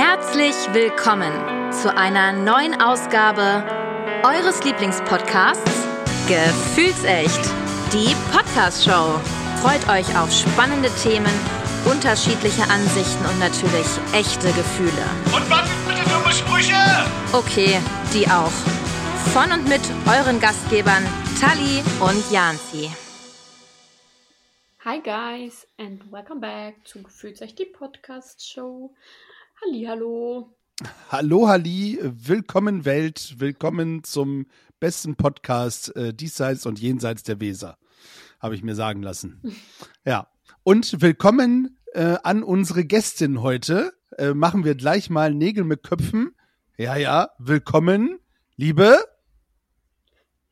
Herzlich willkommen zu einer neuen Ausgabe eures Lieblingspodcasts Gefühlsecht, die Podcast-Show. Freut euch auf spannende Themen, unterschiedliche Ansichten und natürlich echte Gefühle. Und was sind bitte dumme Sprüche? Okay, die auch. Von und mit euren Gastgebern Tali und Janzi. Hi guys and welcome back zu Gefühlt euch die Podcast Show. Halli, hallo. Hallo, Halli, willkommen Welt, willkommen zum besten Podcast äh, diesseits und jenseits der Weser, habe ich mir sagen lassen. Ja, und willkommen äh, an unsere Gästin heute. Äh, machen wir gleich mal Nägel mit Köpfen. Ja, ja, willkommen, liebe.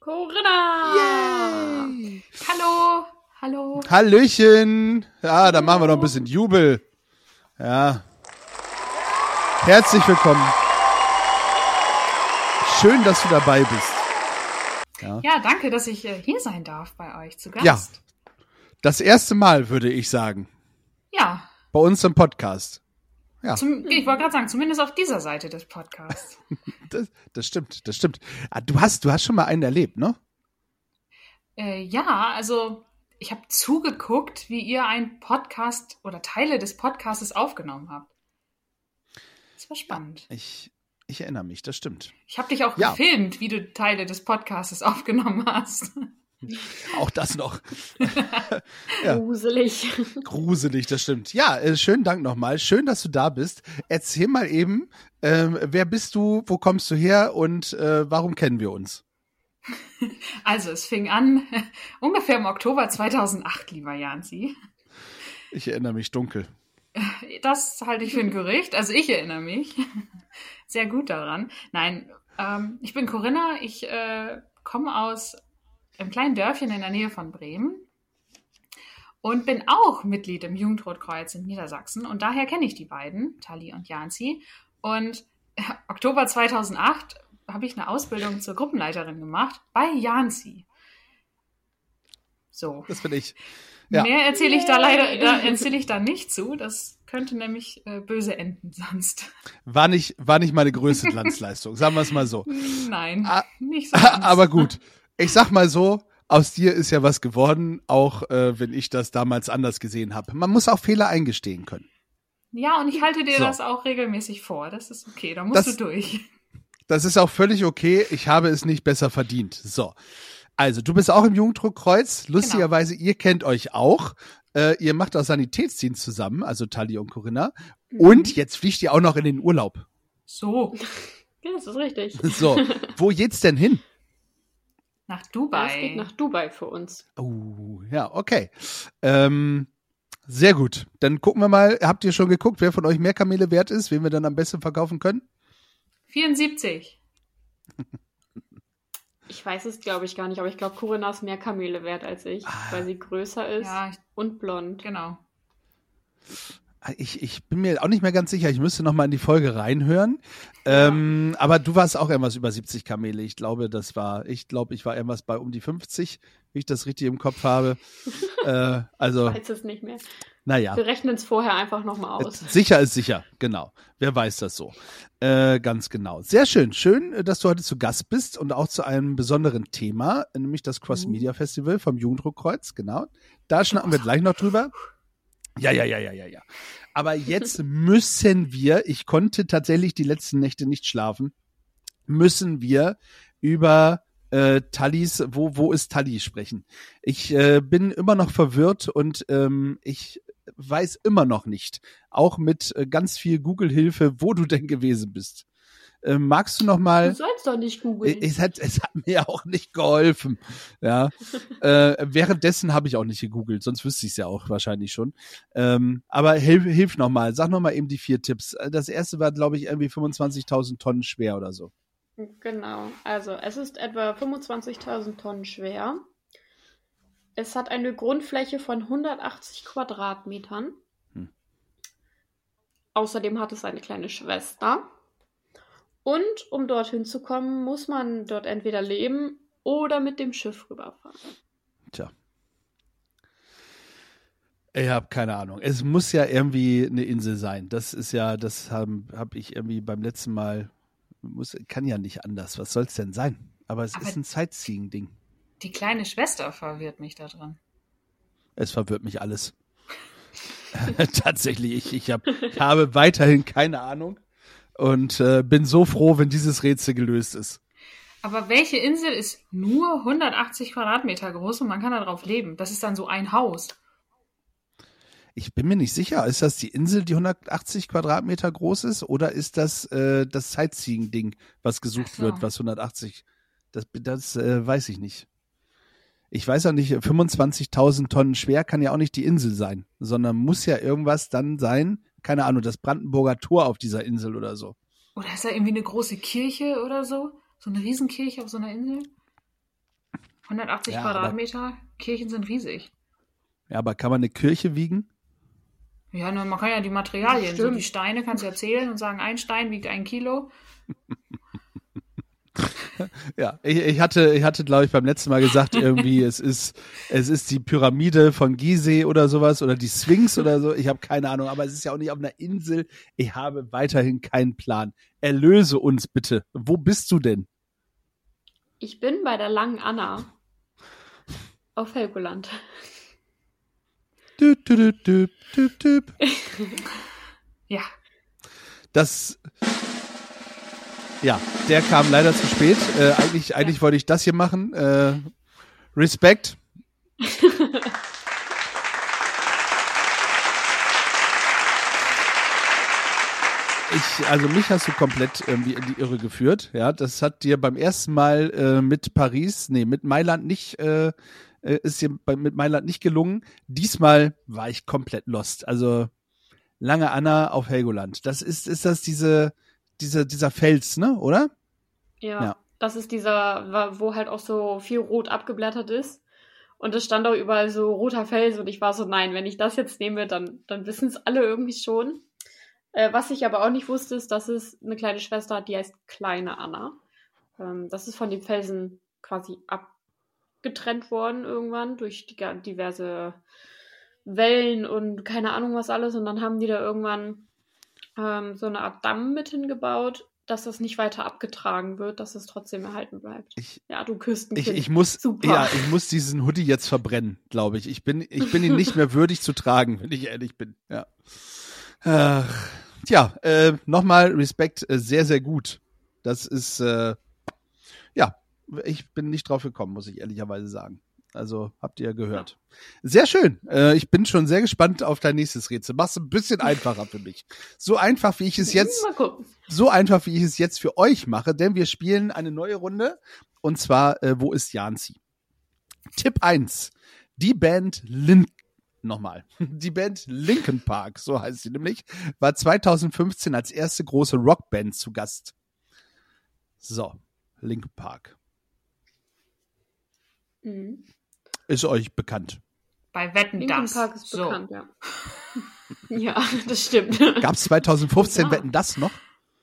Corinna! Yay! Hallo, hallo. Hallöchen. Ja, da machen wir noch ein bisschen Jubel. Ja. Herzlich willkommen. Schön, dass du dabei bist. Ja, danke, dass ich äh, hier sein darf bei euch zu Gast. Ja. Das erste Mal, würde ich sagen, Ja, bei uns im Podcast. Ja, zum, ich wollte gerade sagen, zumindest auf dieser Seite des Podcasts. das, das stimmt, das stimmt. Ah, Du hast, du hast schon mal einen erlebt, ne? äh, ja, also ich habe zugeguckt, wie ihr einen Podcast oder Teile des Podcastes aufgenommen habt. Das war spannend. Ich, ich erinnere mich, das stimmt. Ich habe dich auch Ja. gefilmt, wie du Teile des Podcastes aufgenommen hast. Auch das noch. Ja. Gruselig. Gruselig, das stimmt. Ja, äh, schönen Dank nochmal. Schön, dass du da bist. Erzähl mal eben, ähm, wer bist du, wo kommst du her und äh, warum kennen wir uns? Also, es fing an ungefähr im Oktober 2008, lieber Janzi. Ich erinnere mich dunkel. Das halte ich für ein Gerücht. Also, ich erinnere mich sehr gut daran. Nein, ähm, ich bin Corinna. Ich äh, komme aus einem kleinen Dörfchen in der Nähe von Bremen und bin auch Mitglied im Jugendrotkreuz in Niedersachsen. Und daher kenne ich die beiden, Tali und Janzi. Und Oktober 2008 habe ich eine Ausbildung zur Gruppenleiterin gemacht bei Janzi. So. Das bin ich. Ja. Mehr erzähle ich da leider, da erzähle ich da nicht zu. Das könnte nämlich äh, böse enden sonst. War nicht, war nicht meine größte Glanzleistung, sagen wir es mal so. Nein, Ah, nicht so. ganz. Aber gut, ich sag mal so, aus dir ist ja was geworden, auch äh, wenn ich das damals anders gesehen habe. Man muss auch Fehler eingestehen können. Ja, und ich halte dir So. das auch regelmäßig vor. Das ist okay, da musst Das- du durch. Das ist auch völlig okay. Ich habe es nicht besser verdient. So. Also, du bist auch im Jugenddruckkreuz. Lustigerweise, ihr kennt euch auch. Äh, ihr macht auch Sanitätsdienst zusammen, also Tali und Corinna. Und jetzt fliegt ihr auch noch in den Urlaub. So, Ja, das ist richtig. So, wo geht's denn hin? nach Ja, Dubai. es geht nach Dubai für uns. Oh, ja, okay. Ähm, sehr gut. Dann gucken wir mal, habt ihr schon geguckt, wer von euch mehr Kamele wert ist, wen wir dann am besten verkaufen können? 74. Ich weiß es, glaube ich, gar nicht, aber ich glaube, Corinna ist mehr Kamele wert als ich, Ah. weil sie größer ist Ja, ich- und blond. genau. Ich, ich bin mir auch nicht mehr ganz sicher. Ich müsste noch mal in die Folge reinhören. Ähm, aber du warst auch irgendwas über 70 Kamele. Ich glaube, das war, ich glaube, ich war irgendwas bei um die 50, wie ich das richtig im Kopf habe. äh, also, Ich weiß es nicht mehr. naja. Wir rechnen es vorher einfach nochmal aus. Sicher ist sicher, genau. Wer weiß das so? Äh, ganz genau. Sehr schön. Schön, dass du heute zu Gast bist und auch zu einem besonderen Thema, nämlich das Cross Media Festival vom Jugenddruckkreuz, genau. Da schnacken wir gleich noch drüber. Ja, ja, ja, ja, ja, ja. Aber jetzt müssen wir, ich konnte tatsächlich die letzten Nächte nicht schlafen, müssen wir über äh, Tallis, wo, wo ist Talli sprechen. Ich äh, bin immer noch verwirrt und ähm, ich weiß immer noch nicht, auch mit äh, ganz viel Google-Hilfe, wo du denn gewesen bist. Äh, magst du noch Du mal? sollst doch nicht googeln. Es hat, es hat mir auch nicht geholfen. Ja. äh, währenddessen habe ich auch nicht gegoogelt, sonst wüsste ich es ja auch wahrscheinlich schon. Ähm, aber hilf, hilf noch mal, sag noch mal eben die vier Tipps. Äh, Das erste war, glaube ich, irgendwie 25.000 Tonnen schwer oder so. Genau. Also, es ist etwa 25.000 Tonnen schwer. Es hat eine Grundfläche von 180 Quadratmetern. Hm. Außerdem hat es eine kleine Schwester. Und um dorthin zu kommen, muss man dort entweder leben oder mit dem Schiff rüberfahren. Tja. Ich habe keine Ahnung. Es muss ja irgendwie eine Insel sein. Das ist ja, das habe hab ich irgendwie beim letzten Mal, muss, kann ja nicht anders. Was soll es denn sein? Aber es Aber- ist ein Sightseeing-Ding. Die kleine Schwester verwirrt mich da drin. Es verwirrt mich alles. Tatsächlich, ich, ich, hab, habe weiterhin keine Ahnung und äh, bin so froh, wenn dieses Rätsel gelöst ist. Aber welche Insel ist nur 180 Quadratmeter groß und man kann da drauf leben? Das ist dann so ein Haus. Ich bin mir nicht sicher, ist das die Insel, die 180 Quadratmeter groß ist, oder ist das äh, das Sightseeing-Ding, was gesucht so. wird, was 180? Das, das äh, weiß ich nicht. Ich weiß auch nicht, 25.000 Tonnen schwer kann ja auch nicht die Insel sein, sondern muss ja irgendwas dann sein, keine Ahnung, das Brandenburger Tor auf dieser Insel oder so. Oder ist da irgendwie eine große Kirche oder so? So eine Riesenkirche auf so einer Insel? 180 Ja, Quadratmeter? Kirchen sind riesig. Ja, aber kann man eine Kirche wiegen? Ja, nur man kann ja die Materialien, so die Steine kannst du ja zählen und sagen, ein Stein wiegt ein Kilo. Ja, ich, ich hatte, ich hatte, glaube ich, beim letzten Mal gesagt, irgendwie, es ist, es ist die Pyramide von Gizeh oder sowas oder die Sphinx oder so. Ich habe keine Ahnung, aber es ist ja auch nicht auf einer Insel. Ich habe weiterhin keinen Plan. Erlöse uns bitte. Wo bist du denn? Ich bin bei der langen Anna. Auf Helgoland. Düp, düp, düp. Ja, Das, ja, der kam leider zu spät. Äh, eigentlich, eigentlich wollte ich das hier machen. Äh, Respekt. Ich, also mich hast du komplett irgendwie in die Irre geführt. Ja, das hat dir beim ersten Mal äh, mit Paris, nee, mit Mailand nicht, äh, äh, ist dir bei, mit Mailand nicht gelungen. Diesmal war ich komplett lost. Also Lange Anna auf Helgoland. Das ist, ist das diese, diese, dieser Fels, ne, oder? Ja, Ja. das ist dieser, wo halt auch so viel rot abgeblättert ist. Und es stand auch überall so roter Fels und ich war so, nein, wenn ich das jetzt nehme, dann, dann wissen es alle irgendwie schon. Äh, was ich aber auch nicht wusste, ist, dass es eine kleine Schwester hat, die heißt Kleine Anna. Ähm, das ist von dem Felsen quasi abgetrennt worden irgendwann durch die, diverse Wellen und keine Ahnung was alles. Und dann haben die da irgendwann ähm, so eine Art Damm mit hingebaut, dass das nicht weiter abgetragen wird, dass es trotzdem erhalten bleibt. Ich, Ja, du küsst ein ich, ich muss, Super. ja, ich muss diesen Hoodie jetzt verbrennen, glaube ich. Ich bin, ich bin ihn nicht mehr würdig zu tragen, wenn ich ehrlich bin. Ja. Ach, tja, äh, nochmal Respekt, äh, sehr, sehr gut. Das ist, äh, ich bin nicht drauf gekommen, muss ich ehrlicherweise sagen. Also habt ihr gehört. Sehr schön. Äh, ich bin schon sehr gespannt auf dein nächstes Rätsel. Mach's ein bisschen einfacher für mich. So einfach, wie ich es jetzt so einfach, wie ich es jetzt für euch mache, denn wir spielen eine neue Runde und zwar äh, Wo ist Janzi? Tipp 1. Die Band Lin nochmal. Die Band Linkin Park, so heißt sie nämlich, war 2015 als erste große Rockband zu Gast. So, Linkin Park. Mhm. Ist euch bekannt. bei Wetten Linkin das. Park ist so. bekannt, ja. ja, das stimmt. Gab es 2015 Ja. Wetten das noch?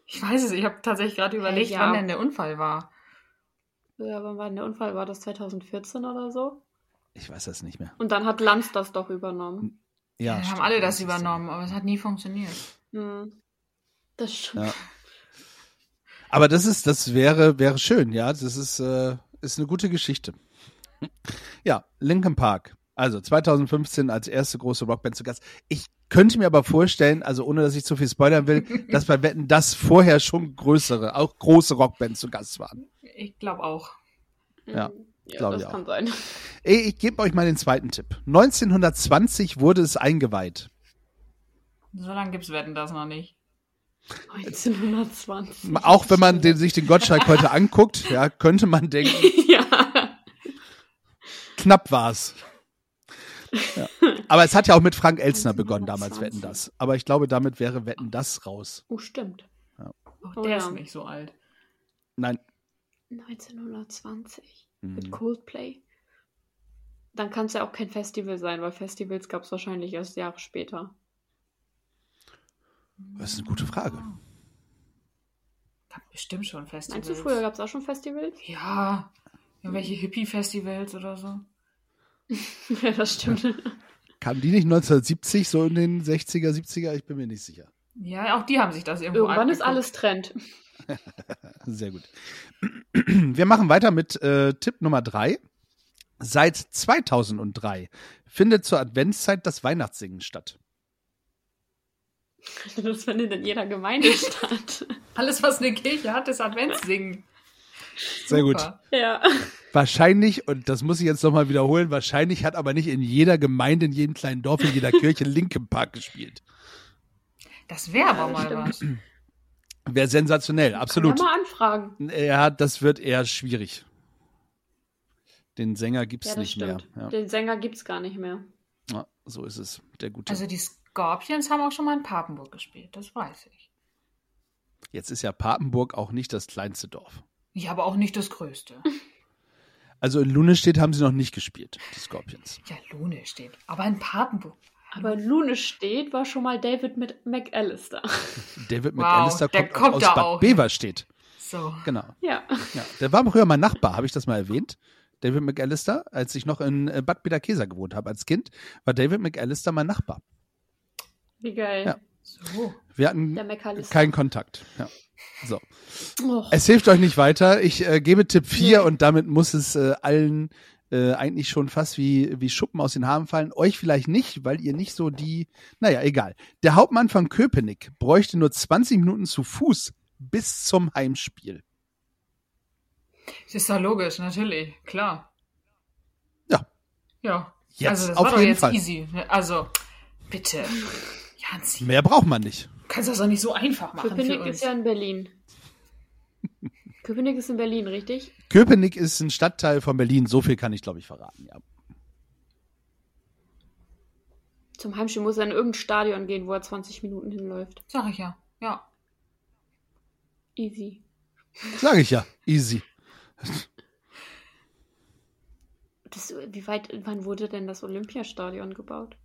Ich weiß es, ich habe tatsächlich gerade überlegt, ja. wann denn der Unfall war. Ja, wann war denn der Unfall? War das 2014 oder so? Ich weiß das nicht mehr. Und dann hat Lanz das doch übernommen. Ja, wir haben alle das übernommen, aber es hat nie funktioniert. Mhm. Das stimmt. Ja. Aber das ist, das wäre, wäre schön, ja. Das ist, äh, ist eine gute Geschichte. Ja, Linkin Park. Also 2015 als erste große Rockband zu Gast. Ich könnte mir aber vorstellen, also ohne dass ich zu viel spoilern will, dass bei Wetten das vorher schon größere, auch große Rockbands zu Gast waren. Ich glaube auch. Ja, ja glaub das ich auch. kann sein. Ey, ich gebe euch mal den zweiten Tipp. 1920 wurde es eingeweiht. So lange gibt's Wetten das noch nicht. 1920. Auch wenn man den, sich den Gottschalk heute anguckt, ja, könnte man denken, ja. Knapp war's. Ja. Aber es hat ja auch mit Frank Elstner begonnen 1920. damals, Wetten das. Aber ich glaube, damit wäre Wetten das raus. Oh, stimmt. Auch Oh der ja. ist nicht so alt. Nein. 1920 Mhm. mit Coldplay. Dann kann es ja auch kein Festival sein, weil Festivals gab es wahrscheinlich erst Jahre später. Das ist eine gute Frage. Gab bestimmt schon Festivals. Meinst du, früher gab es auch schon Festivals? Ja. Irgendwelche Hippie-Festivals oder so. ja, das stimmt. Kamen die nicht 1970, so in den 60er, 70er? Ich bin mir nicht sicher. Ja, auch die haben sich das irgendwo Irgendwann ist angeguckt. alles Trend. Sehr gut. Wir machen weiter mit äh, Tipp Nummer drei. Seit 2003 findet zur Adventszeit das Weihnachtssingen statt. Das findet in jeder Gemeinde statt. Alles, was eine Kirche hat, ist Adventssingen. Sehr gut. Ja. Wahrscheinlich, und das muss ich jetzt nochmal wiederholen, wahrscheinlich hat aber nicht in jeder Gemeinde, in jedem kleinen Dorf, in jeder Kirche Linkin Park gespielt. Das wäre aber Ja, das mal was. Wäre sensationell, absolut. Kann man mal anfragen. Ja, das wird eher schwierig. Den Sänger gibt's Ja, das nicht mehr. stimmt. Ja. Den Sänger gibt's gar nicht mehr. Ja, so ist es. Der gute. Also die Scorpions haben auch schon mal in Papenburg gespielt, das weiß ich. Jetzt ist ja Papenburg auch nicht das kleinste Dorf. Ja, aber auch nicht das Größte. Also in Lunestedt haben sie noch nicht gespielt, die Scorpions. Ja, Lune steht. Aber in Papenburg. Aber in Lune steht, war schon mal David mit McAllister. David Wow, McAllister der kommt, kommt aus da Bad auch. Beverstedt. So. Genau. Ja. Ja, der war früher mein Nachbar, habe ich das mal erwähnt? David McAllister, als ich noch in äh, Bad Bederkesa gewohnt habe als Kind, war David McAllister mein Nachbar. Wie geil. Ja. So. Wir hatten keinen Kontakt. Ja. So. Och, Es hilft euch nicht weiter. Ich äh, gebe Tipp 4 Nee. und damit muss es äh, allen äh, eigentlich schon fast wie, wie Schuppen aus den Haaren fallen. Euch vielleicht nicht, weil ihr nicht so die, naja, egal. Der Hauptmann von Köpenick bräuchte nur 20 Minuten zu Fuß bis zum Heimspiel. Das ist doch logisch, natürlich. Klar. Ja. Ja. Jetzt, also das auf war doch jeden jetzt Fall. easy. Also, bitte. Janzi, Mehr braucht man nicht. du kannst das doch nicht so einfach machen Köpenick für uns. ist ja in Berlin. Köpenick ist in Berlin, richtig? Köpenick ist ein Stadtteil von Berlin. So viel kann ich, glaube ich, verraten. Ja. Zum Heimspiel muss er in irgendein Stadion gehen, wo er 20 Minuten hinläuft. Sag ich ja. Ja. Easy. Sage ich ja. Easy. Das, wie weit, wann wurde denn das Olympiastadion gebaut?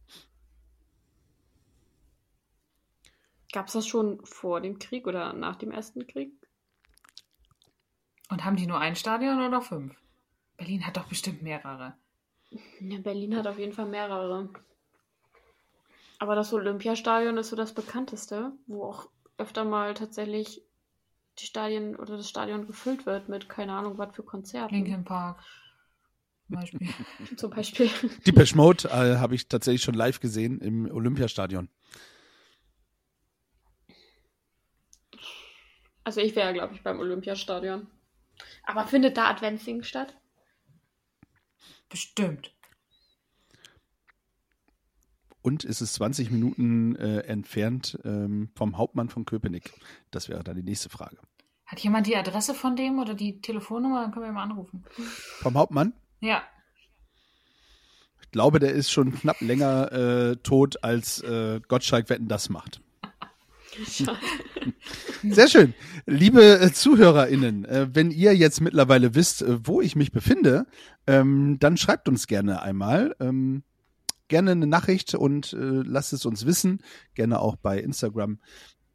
Gab es das schon vor dem Krieg oder nach dem Ersten Krieg? Und haben die nur ein Stadion oder fünf? Berlin hat doch bestimmt mehrere. Ja, Berlin hat auf jeden Fall mehrere. Aber das Olympiastadion ist so das bekannteste, wo auch öfter mal tatsächlich die Stadien oder das Stadion gefüllt wird mit keine Ahnung was für Konzerten. Linkin Park. Zum Beispiel. Zum Beispiel. Depeche Mode äh, habe ich tatsächlich schon live gesehen im Olympiastadion. Also ich wäre, glaube ich, beim Olympiastadion. Aber findet da Adventsing statt? Bestimmt. Und ist es 20 Minuten äh, entfernt ähm, vom Hauptmann von Köpenick? Das wäre dann die nächste Frage. Hat jemand die Adresse von dem oder die Telefonnummer? Dann können wir ihn mal anrufen. Vom Hauptmann? Ja. Ich glaube, der ist schon knapp länger äh, tot, als äh, Gottschalk Wetten das macht. Sehr schön. Liebe äh, ZuhörerInnen, äh, wenn ihr jetzt mittlerweile wisst, äh, wo ich mich befinde, ähm, dann schreibt uns gerne einmal. Ähm, gerne eine Nachricht und lasst es uns wissen. Gerne auch bei Instagram,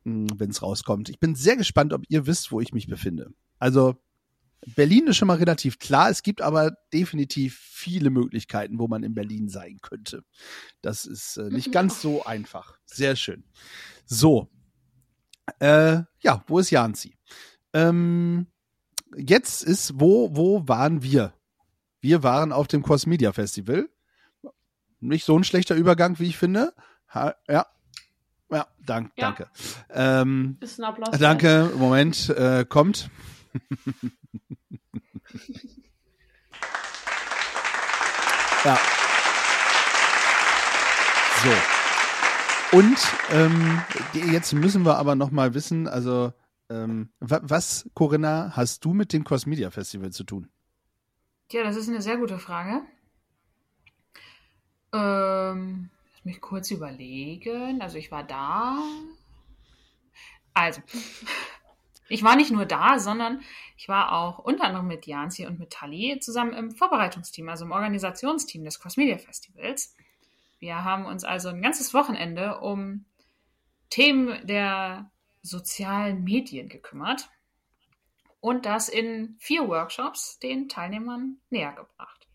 wenn es rauskommt. Ich bin sehr gespannt, ob ihr wisst, wo ich mich befinde. Also Berlin ist schon mal relativ klar. Es gibt aber definitiv viele Möglichkeiten, wo man in Berlin sein könnte. Das ist äh, nicht ganz so einfach. Sehr schön. So. Äh, ja, wo ist Janzi? Ähm, jetzt ist, wo, wo waren wir? Wir waren auf dem Cross Media Festival. Nicht so ein schlechter Übergang, wie ich finde. Ha, ja. Ja, dank, Ja. danke. Ähm, Ist ein Applaus. Danke, Moment, äh, kommt. ja. So. Und ähm, jetzt müssen wir aber noch mal wissen, also ähm, wa was, Corinna, hast du mit dem Cross Media Festival zu tun? Ja, das ist eine sehr gute Frage. Ähm, lass mich kurz überlegen. Also ich war da. Also, ich war nicht nur da, sondern ich war auch unter anderem mit Janzi und mit Tali zusammen im Vorbereitungsteam, also im Organisationsteam des Cross Media Festivals. Wir haben uns also ein ganzes Wochenende um Themen der sozialen Medien gekümmert und das in vier Workshops den Teilnehmern näher gebracht.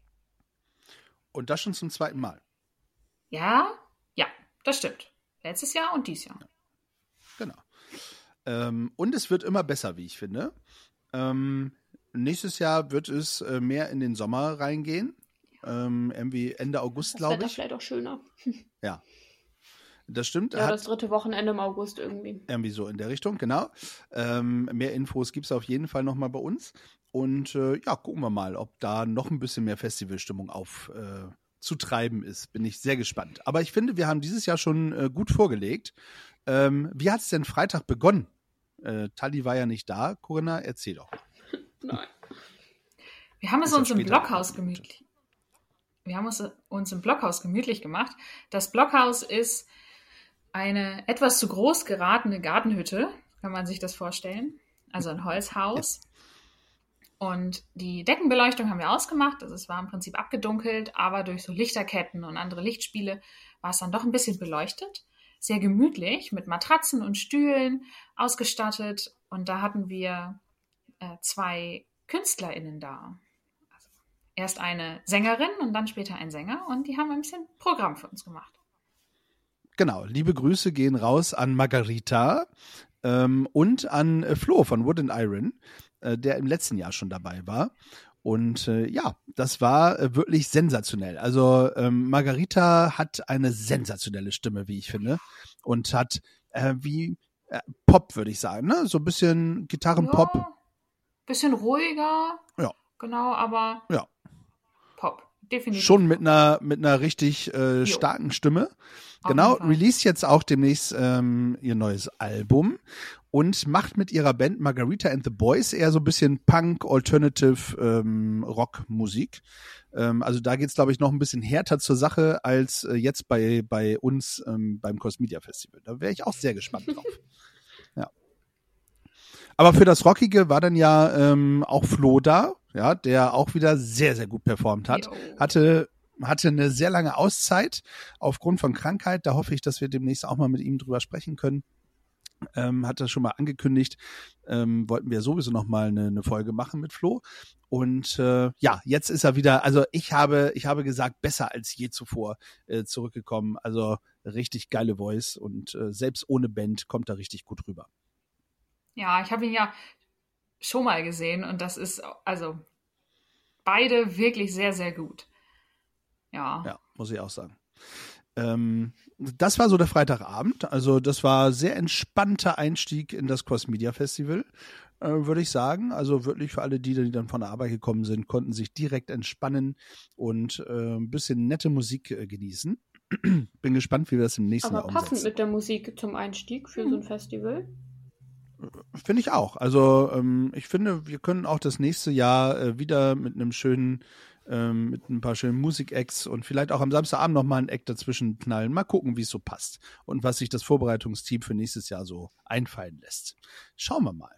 Und das schon zum zweiten Mal. Ja, ja, das stimmt. Letztes Jahr und dieses Jahr. Genau. Ähm, und es wird immer besser, wie ich finde. Ähm, nächstes Jahr wird es äh, mehr in den Sommer reingehen. Ähm, irgendwie Ende August, Das glaube ich. vielleicht auch schöner. Ja. Das stimmt. Ja, das dritte Wochenende im August irgendwie. Irgendwie so in der Richtung, genau. Ähm, mehr Infos gibt es auf jeden Fall nochmal bei uns. Und äh, ja, gucken wir mal, ob da noch ein bisschen mehr Festivalstimmung auf äh, zu treiben ist. Bin ich sehr gespannt. Aber ich finde, wir haben dieses Jahr schon äh, gut vorgelegt. Ähm, wie hat es denn Freitag begonnen? Äh, Tali war ja nicht da. Corinna, erzähl doch. Nein. Wir haben es uns im Blockhaus gemütlich. Wir haben es uns im Blockhaus gemütlich gemacht. Das Blockhaus ist eine etwas zu groß geratene Gartenhütte, kann man sich das vorstellen. Also ein Holzhaus. Und die Deckenbeleuchtung haben wir ausgemacht. Also es war im Prinzip abgedunkelt, aber durch so Lichterketten und andere Lichtspiele war es dann doch ein bisschen beleuchtet. Sehr gemütlich, mit Matratzen und Stühlen ausgestattet. Und da hatten wir äh, zwei KünstlerInnen da. Erst eine Sängerin und dann später ein Sänger und die haben ein bisschen Programm für uns gemacht. Genau, liebe Grüße gehen raus an Margarita ähm, und an äh, Flo von Wood and Iron, äh, der im letzten Jahr schon dabei war. Und äh, ja, das war äh, wirklich sensationell. Also ähm, Margarita hat eine sensationelle Stimme, wie ich finde. Und hat äh, wie äh, Pop, würde ich sagen, ne? So ein bisschen Gitarrenpop. Ja, bisschen ruhiger. Ja. Genau, aber Ja. Definitiv. Schon mit einer, mit einer richtig äh, starken Stimme. Auf Genau, release jetzt auch demnächst ähm, ihr neues Album und macht mit ihrer Band Margarita and the Boys eher so ein bisschen Punk, Alternative ähm, Rock-Musik. Ähm, also da geht's, glaube ich, noch ein bisschen härter zur Sache als äh, jetzt bei, bei uns ähm, beim Cosmedia Festival. Da wäre ich auch sehr gespannt drauf. Aber für das Rockige war dann ja ähm, auch Flo da, ja, der auch wieder sehr, sehr gut performt hat hatte hatte eine sehr lange Auszeit aufgrund von Krankheit. Da hoffe ich, dass wir demnächst auch mal mit ihm drüber sprechen können. Ähm, hat das schon mal angekündigt. Ähm, wollten wir sowieso noch mal eine, eine Folge machen mit Flo. Und äh, ja, jetzt ist er wieder. Also ich habe, ich habe gesagt, besser als je zuvor äh, zurückgekommen. Also richtig geile Voice und äh, selbst ohne Band kommt er richtig gut rüber. Ja, ich habe ihn ja schon mal gesehen und das ist also beide wirklich sehr, sehr gut. Ja. Ja, muss ich auch sagen. Ähm, das war so der Freitagabend. Also das war sehr entspannter Einstieg in das Cross Media Festival, äh, würde ich sagen. Also wirklich für alle, die, die dann von der Arbeit gekommen sind, konnten sich direkt entspannen und äh, ein bisschen nette Musik äh, genießen. Bin gespannt, wie wir das im nächsten Aber Jahr passend umsetzen. mit der Musik zum Einstieg für so ein Festival. Finde ich auch. Also ähm, ich finde, wir können auch das nächste Jahr äh, wieder mit einem schönen, ähm, mit ein paar schönen Musik-Acts und vielleicht auch am Samstagabend nochmal ein Act dazwischen knallen. Mal gucken, wie es so passt und was sich das Vorbereitungsteam für nächstes Jahr so einfallen lässt. Schauen wir mal.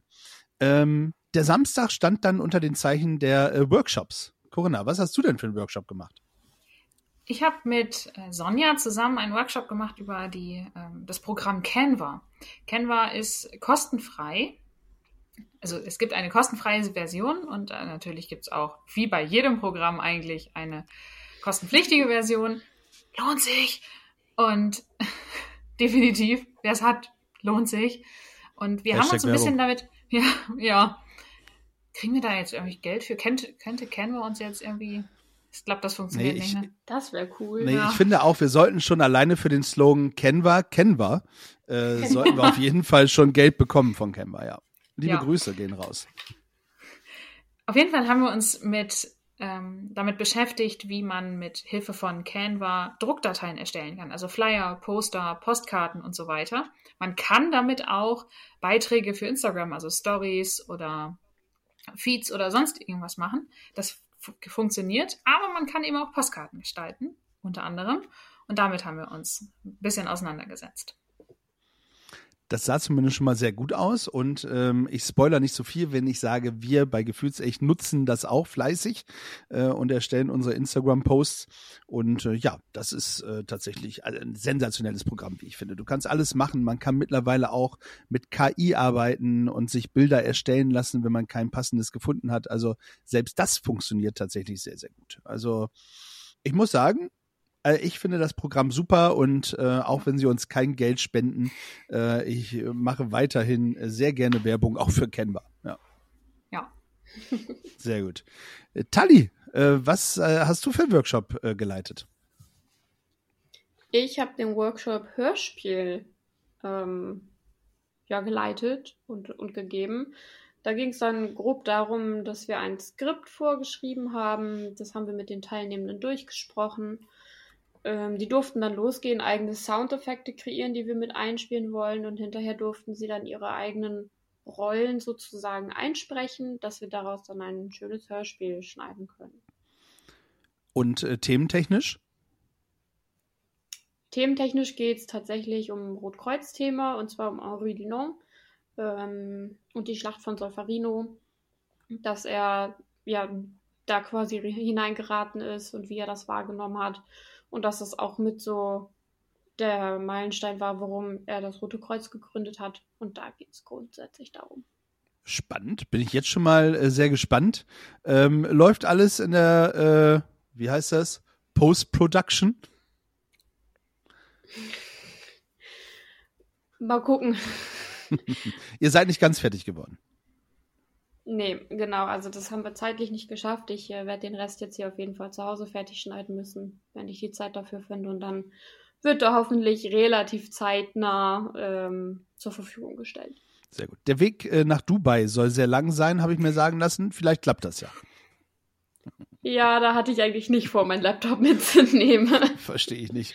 Ähm, der Samstag stand dann unter den Zeichen der äh, Workshops. Corinna, was hast du denn für einen Workshop gemacht? Ich habe mit äh, Sonja zusammen einen Workshop gemacht über die, ähm, das Programm Canva. Canva ist kostenfrei. Also es gibt eine kostenfreie Version und äh, natürlich gibt es auch, wie bei jedem Programm eigentlich, eine kostenpflichtige Version. Lohnt sich! Und definitiv, wer es hat, lohnt sich. Und wir haben Hashtag uns ein bisschen Werbung. damit, ja, ja. Kriegen wir da jetzt irgendwie Geld für? Könnte, könnte Canva uns jetzt irgendwie, ich glaube, das funktioniert Nee, ich- nicht, ne? Das wäre cool. Nee, Ja. ich finde auch, wir sollten schon alleine für den Slogan Canva, Canva, äh, sollten wir auf jeden Fall schon Geld bekommen von Canva, ja. Liebe Ja. Grüße gehen raus. Auf jeden Fall haben wir uns mit ähm, damit beschäftigt, wie man mit Hilfe von Canva Druckdateien erstellen kann. Also Flyer, Poster, Postkarten und so weiter. Man kann damit auch Beiträge für Instagram, also Stories oder Feeds oder sonst irgendwas machen. Das funktioniert, aber man kann eben auch Postkarten gestalten, unter anderem. Und damit haben wir uns ein bisschen auseinandergesetzt. Das sah zumindest schon mal sehr gut aus und ähm, ich spoiler nicht so viel, wenn ich sage, wir bei Gefühlsecht nutzen das auch fleißig äh, und erstellen unsere Instagram-Posts. Und äh, ja, das ist äh, tatsächlich ein sensationelles Programm, wie ich finde. Du kannst alles machen. Man kann mittlerweile auch mit KI arbeiten und sich Bilder erstellen lassen, wenn man kein passendes gefunden hat. Also selbst das funktioniert tatsächlich sehr, sehr gut. Also ich muss sagen, ich finde das Programm super und äh, auch wenn sie uns kein Geld spenden, äh, ich mache weiterhin sehr gerne Werbung auch für Canva. Ja. Ja. Sehr gut. Äh, Tali, äh, was äh, hast du für einen Workshop äh, geleitet? Ich habe den Workshop Hörspiel ähm, ja, geleitet und, und gegeben. Da ging es dann grob darum, dass wir ein Skript vorgeschrieben haben. Das haben wir mit den Teilnehmenden durchgesprochen. Ähm, die durften dann losgehen, eigene Soundeffekte kreieren, die wir mit einspielen wollen. Und hinterher durften sie dann ihre eigenen Rollen sozusagen einsprechen, dass wir daraus dann ein schönes Hörspiel schneiden können. Und äh, thementechnisch? Thementechnisch geht es tatsächlich um Rotkreuz-Thema und zwar um Henri Dunant ähm, und die Schlacht von Solferino, dass er ja da quasi hineingeraten ist und wie er das wahrgenommen hat und dass es auch mit so der Meilenstein war, warum er das Rote Kreuz gegründet hat. Und da geht es grundsätzlich darum. Spannend, bin ich jetzt schon mal äh, sehr gespannt. Ähm, läuft alles in der, äh, wie heißt das, Post-Production? Mal gucken. Ihr seid nicht ganz fertig geworden. Nee, genau. Also das haben wir zeitlich nicht geschafft. Ich äh, werde den Rest jetzt hier auf jeden Fall zu Hause fertig schneiden müssen, wenn ich die Zeit dafür finde. Und dann wird er hoffentlich relativ zeitnah ähm, zur Verfügung gestellt. Sehr gut. Der Weg äh, nach Dubai soll sehr lang sein, habe ich mir sagen lassen. Vielleicht klappt das ja. Ja, da hatte ich eigentlich nicht vor, meinen Laptop mitzunehmen. Verstehe ich nicht.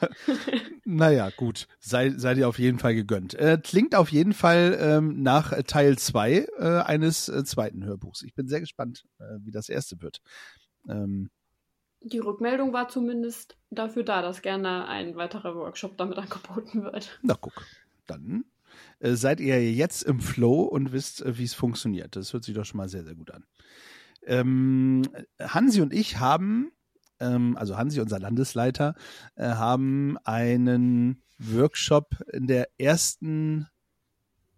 naja, gut. Sei, sei dir auf jeden Fall gegönnt. Äh, klingt auf jeden Fall ähm, nach Teil 2 äh, eines äh, zweiten Hörbuchs. Ich bin sehr gespannt, äh, wie das erste wird. Ähm, Die Rückmeldung war zumindest dafür da, dass gerne ein weiterer Workshop damit angeboten wird. Na guck, dann äh, seid ihr jetzt im Flow und wisst, äh, wie es funktioniert. Das hört sich doch schon mal sehr, sehr gut an. Ähm, Hansi und ich haben, ähm, also Hansi, unser Landesleiter, äh, haben einen Workshop in der ersten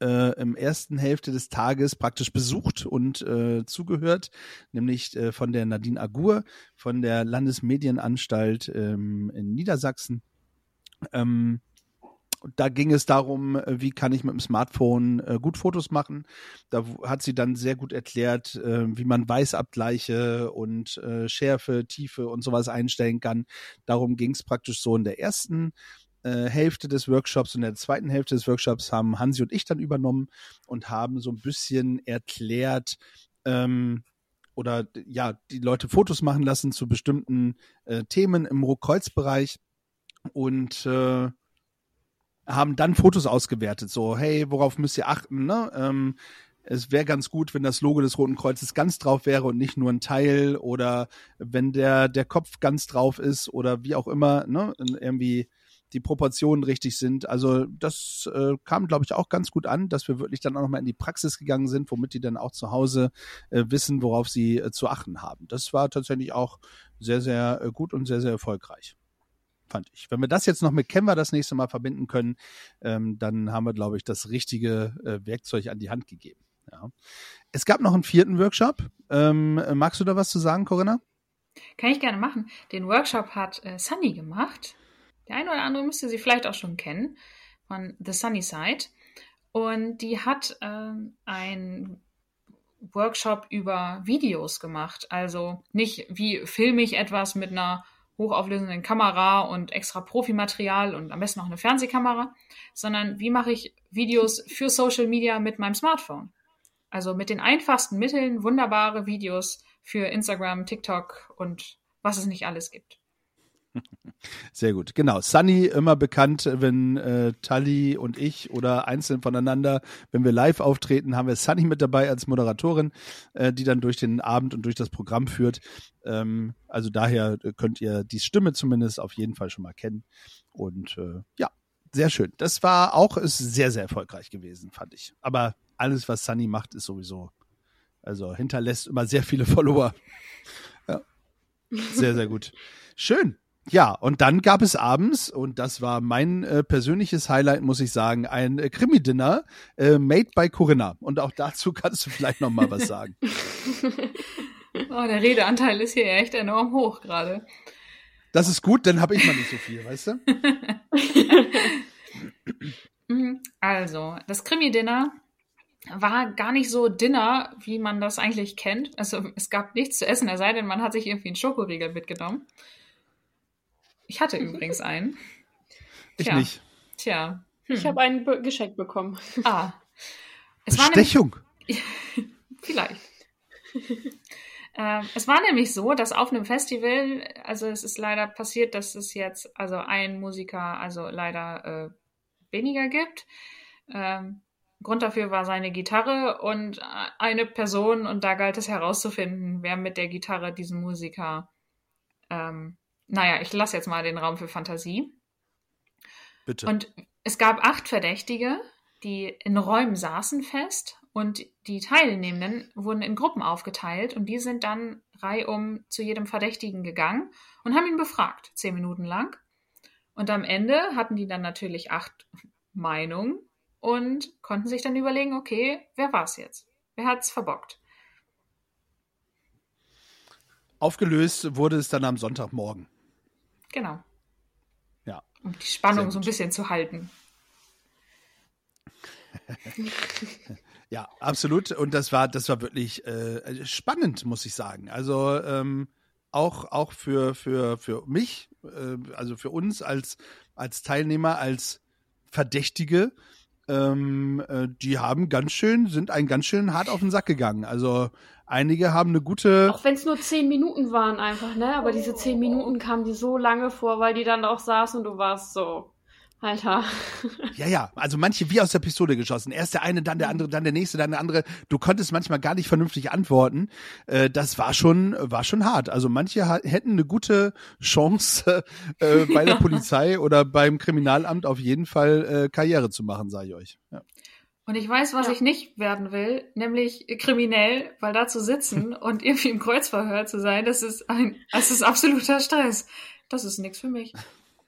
äh, im ersten Hälfte des Tages praktisch besucht und äh, zugehört, nämlich äh, von der Nadine Agur von der Landesmedienanstalt ähm, in Niedersachsen. Ähm, da ging es darum, äh, wie kann ich mit dem Smartphone äh, gut Fotos machen. Da hat sie dann sehr gut erklärt, äh, wie man Weißabgleiche und äh, Schärfe, Tiefe und sowas einstellen kann. Darum ging es praktisch so in der ersten äh, Hälfte des Workshops und in der zweiten Hälfte des Workshops haben Hansi und ich dann übernommen und haben so ein bisschen erklärt, ähm, oder ja, die Leute Fotos machen lassen zu bestimmten äh, Themen im Rotkreuz-Bereich und äh, haben dann Fotos ausgewertet, so, hey, worauf müsst ihr achten, ne? Ähm, es wäre ganz gut, wenn das Logo des Roten Kreuzes ganz drauf wäre und nicht nur ein Teil oder wenn der, der Kopf ganz drauf ist oder wie auch immer, ne? Irgendwie die Proportionen richtig sind. Also das äh, kam, glaube ich, auch ganz gut an, dass wir wirklich dann auch nochmal in die Praxis gegangen sind, womit die dann auch zu Hause äh, wissen, worauf sie äh, zu achten haben. Das war tatsächlich auch sehr, sehr äh, gut und sehr, sehr erfolgreich fand ich. Wenn wir das jetzt noch mit Canva das nächste Mal verbinden können, ähm, dann haben wir, glaube ich, das richtige äh, Werkzeug an die Hand gegeben. Ja. Es gab noch einen vierten Workshop. Ähm, magst du da was zu sagen, Corinna? Kann ich gerne machen. Den Workshop hat äh, Sunny gemacht. Der eine oder andere müsste sie vielleicht auch schon kennen von The Sunny Side. Und die hat ähm, ein Workshop über Videos gemacht. Also nicht, wie filme ich etwas mit einer hochauflösenden Kamera und extra Profimaterial und am besten noch eine Fernsehkamera, sondern wie mache ich Videos für Social Media mit meinem Smartphone? Also mit den einfachsten Mitteln wunderbare Videos für Instagram, TikTok und was es nicht alles gibt. Sehr gut, genau. Sunny immer bekannt, wenn äh, Tully und ich oder einzeln voneinander, wenn wir live auftreten, haben wir Sunny mit dabei als Moderatorin, äh, die dann durch den Abend und durch das Programm führt. Ähm, also daher könnt ihr die Stimme zumindest auf jeden Fall schon mal kennen. Und äh, ja, sehr schön. Das war auch ist sehr, sehr erfolgreich gewesen, fand ich. Aber alles, was Sunny macht, ist sowieso, also hinterlässt immer sehr viele Follower. Ja. Sehr, sehr gut. Schön. Ja, und dann gab es abends, und das war mein äh, persönliches Highlight, muss ich sagen, ein äh, Krimi-Dinner äh, made by Corinna. Und auch dazu kannst du vielleicht noch mal was sagen. oh, der Redeanteil ist hier echt enorm hoch gerade. Das ist gut, dann habe ich mal nicht so viel, weißt du? Mhm. Also, das Krimi-Dinner war gar nicht so Dinner, wie man das eigentlich kennt. Also, es gab nichts zu essen, es sei denn, man hat sich irgendwie einen Schokoriegel mitgenommen. Ich hatte übrigens einen. Ich Tja. nicht. Tja. Ich habe ein Be Geschenk bekommen. Ah. Es Bestechung. vielleicht. ähm, es war nämlich so, dass auf einem Festival, also es ist leider passiert, dass es jetzt also ein Musiker also leider äh, weniger gibt. Ähm, Grund dafür war seine Gitarre und äh, eine Person und da galt es herauszufinden, wer mit der Gitarre diesen Musiker, ähm, naja, ich lasse jetzt mal den Raum für Fantasie. Bitte. Und es gab acht Verdächtige, die in Räumen saßen fest und die Teilnehmenden wurden in Gruppen aufgeteilt und die sind dann reihum zu jedem Verdächtigen gegangen und haben ihn befragt, zehn Minuten lang. Und am Ende hatten die dann natürlich acht Meinungen und konnten sich dann überlegen, okay, wer war es jetzt? Wer hat's verbockt? Aufgelöst wurde es dann am Sonntagmorgen. Genau. Ja. Um die Spannung so ein bisschen zu halten. Ja, absolut. Und das war, das war wirklich äh, spannend, muss ich sagen. Also ähm, auch, auch für, für, für mich, äh, also für uns als, als Teilnehmer, als Verdächtige, ähm, äh, die haben ganz schön, sind einen ganz schön hart auf den Sack gegangen. Also einige haben eine gute. Auch wenn es nur zehn Minuten waren einfach, ne? Aber diese zehn Minuten kamen dir so lange vor, weil die dann auch saßen und du warst so, Alter. Ja, ja, also manche wie aus der Pistole geschossen. Erst der eine, dann der andere, dann der nächste, dann der andere. Du konntest manchmal gar nicht vernünftig antworten. Äh, das war schon, war schon hart. Also manche hätten eine gute Chance, äh, bei der Polizei oder beim Kriminalamt auf jeden Fall äh, Karriere zu machen, sage ich euch. Ja. Und ich weiß, was Ja. ich nicht werden will, nämlich kriminell, weil da zu sitzen und irgendwie im Kreuzverhör zu sein, das ist ein, das ist absoluter Stress. Das ist nichts für mich.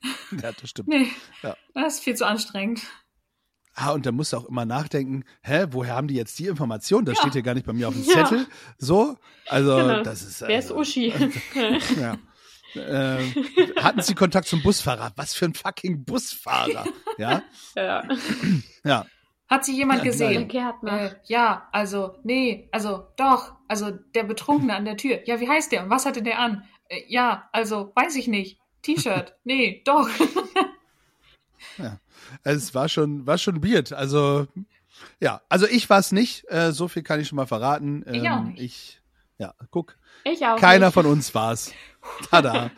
ja, das stimmt. Nee, Ja. das ist viel zu anstrengend. Ah, und da musst du auch immer nachdenken, hä, woher haben die jetzt die Information? Das Ja. steht hier gar nicht bei mir auf dem Ja. Zettel. So, also Genau. das ist. Wer ist also, Uschi? Ja. Ähm, hatten Sie Kontakt zum Busfahrer? Was für ein fucking Busfahrer? Ja, ja. ja. Hat sie jemand Ja, gesehen? Äh, ja, also, nee, also, doch, also, der Betrunkene an der Tür. Ja, wie heißt der? Und was hatte der an? Äh, ja, also, weiß ich nicht. T-Shirt. Nee, doch. Es war schon, war schon weird. Also, ja, also ich war es nicht. Äh, so viel kann ich schon mal verraten. Ähm, Ich auch nicht. Ich, ja, guck, Ich auch. keiner nicht. von uns war es. Tada.